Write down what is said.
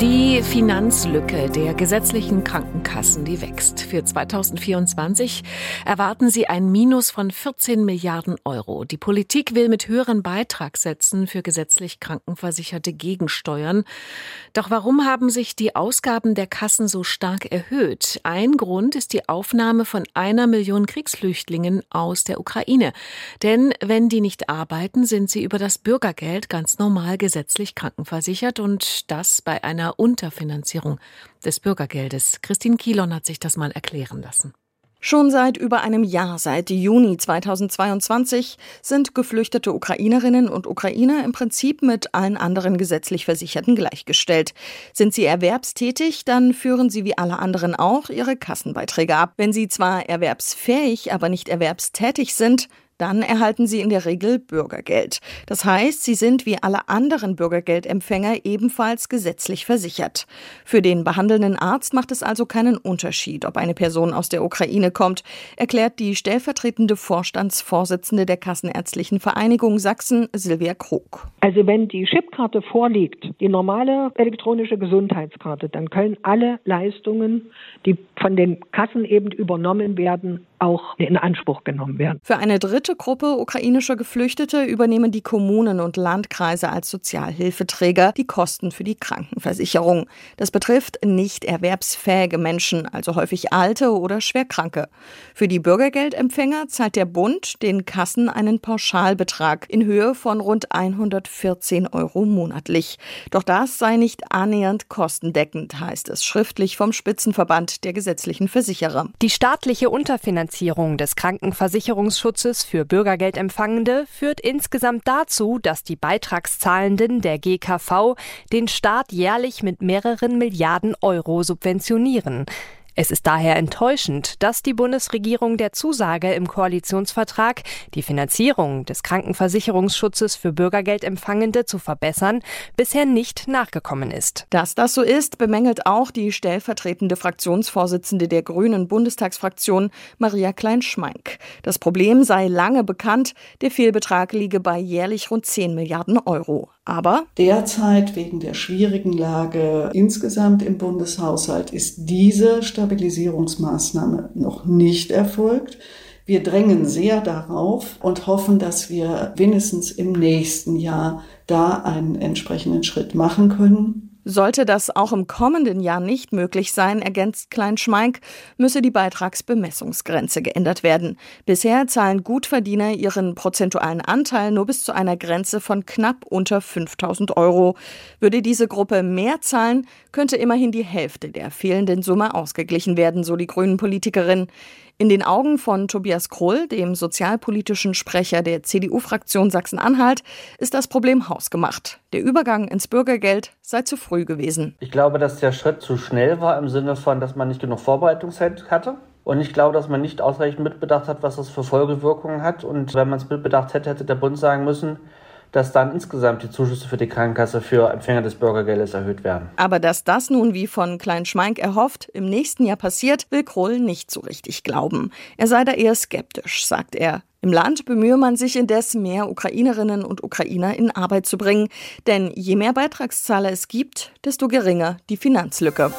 Die Finanzlücke der gesetzlichen Krankenkassen, die wächst. Für 2024 erwarten sie ein Minus von 14 Milliarden Euro. Die Politik will mit höheren Beitragssätzen für gesetzlich Krankenversicherte gegensteuern. Doch warum haben sich die Ausgaben der Kassen so stark erhöht? Ein Grund ist die Aufnahme von einer Million Kriegsflüchtlingen aus der Ukraine. Denn wenn die nicht arbeiten, sind sie über das Bürgergeld ganz normal gesetzlich krankenversichert und das bei einer einer Unterfinanzierung des Bürgergeldes. Christine Kielon hat sich das mal erklären lassen. Schon seit über einem Jahr, seit Juni 2022, sind geflüchtete Ukrainerinnen und Ukrainer im Prinzip mit allen anderen gesetzlich Versicherten gleichgestellt. Sind sie erwerbstätig, dann führen sie wie alle anderen auch ihre Kassenbeiträge ab. Wenn sie zwar erwerbsfähig, aber nicht erwerbstätig sind, dann erhalten sie in der Regel Bürgergeld. Das heißt, sie sind wie alle anderen Bürgergeldempfänger ebenfalls gesetzlich versichert. Für den behandelnden Arzt macht es also keinen Unterschied, ob eine Person aus der Ukraine kommt, erklärt die stellvertretende Vorstandsvorsitzende der Kassenärztlichen Vereinigung Sachsen, Silvia Krug. Also wenn die Chipkarte vorliegt, die normale elektronische Gesundheitskarte, dann können alle Leistungen, die von den Kassen eben übernommen werden, auch in Anspruch genommen werden. Für eine dritte Gruppe ukrainischer Geflüchtete übernehmen die Kommunen und Landkreise als Sozialhilfeträger die Kosten für die Krankenversicherung. Das betrifft nicht erwerbsfähige Menschen, also häufig alte oder schwerkranke. Für die Bürgergeldempfänger zahlt der Bund den Kassen einen Pauschalbetrag in Höhe von rund 114 Euro monatlich. Doch das sei nicht annähernd kostendeckend, heißt es schriftlich vom Spitzenverband der gesetzlichen Versicherer. Die staatliche Unterfinanzierung Finanzierung des Krankenversicherungsschutzes für Bürgergeldempfangende führt insgesamt dazu, dass die Beitragszahlenden der GKV den Staat jährlich mit mehreren Milliarden Euro subventionieren. Es ist daher enttäuschend, dass die Bundesregierung der Zusage im Koalitionsvertrag, die Finanzierung des Krankenversicherungsschutzes für Bürgergeldempfangende zu verbessern, bisher nicht nachgekommen ist. Dass das so ist, bemängelt auch die stellvertretende Fraktionsvorsitzende der Grünen Bundestagsfraktion, Maria Klein-Schmeink. Das Problem sei lange bekannt, der Fehlbetrag liege bei jährlich rund 10 Milliarden Euro. Aber derzeit wegen der schwierigen Lage insgesamt im Bundeshaushalt ist diese Stabilisierungsmaßnahme noch nicht erfolgt. Wir drängen sehr darauf und hoffen, dass wir wenigstens im nächsten Jahr da einen entsprechenden Schritt machen können. Sollte das auch im kommenden Jahr nicht möglich sein, ergänzt Klein-Schmeink, müsse die Beitragsbemessungsgrenze geändert werden. Bisher zahlen Gutverdiener ihren prozentualen Anteil nur bis zu einer Grenze von knapp unter 5000 Euro. Würde diese Gruppe mehr zahlen, könnte immerhin die Hälfte der fehlenden Summe ausgeglichen werden, so die Grünen Politikerin. In den Augen von Tobias Krull, dem sozialpolitischen Sprecher der CDU-Fraktion Sachsen-Anhalt, ist das Problem hausgemacht. Der Übergang ins Bürgergeld sei zu früh gewesen. Ich glaube, dass der Schritt zu schnell war im Sinne von, dass man nicht genug Vorbereitungszeit hatte. Und ich glaube, dass man nicht ausreichend mitbedacht hat, was das für Folgewirkungen hat. Und wenn man es mitbedacht hätte, hätte der Bund sagen müssen, dass dann insgesamt die Zuschüsse für die Krankenkasse für Empfänger des Bürgergeldes erhöht werden. Aber dass das nun wie von Klein-Schmeink erhofft im nächsten Jahr passiert, will Kroll nicht so richtig glauben. Er sei da eher skeptisch, sagt er. Im Land bemühe man sich indes, mehr Ukrainerinnen und Ukrainer in Arbeit zu bringen. Denn je mehr Beitragszahler es gibt, desto geringer die Finanzlücke.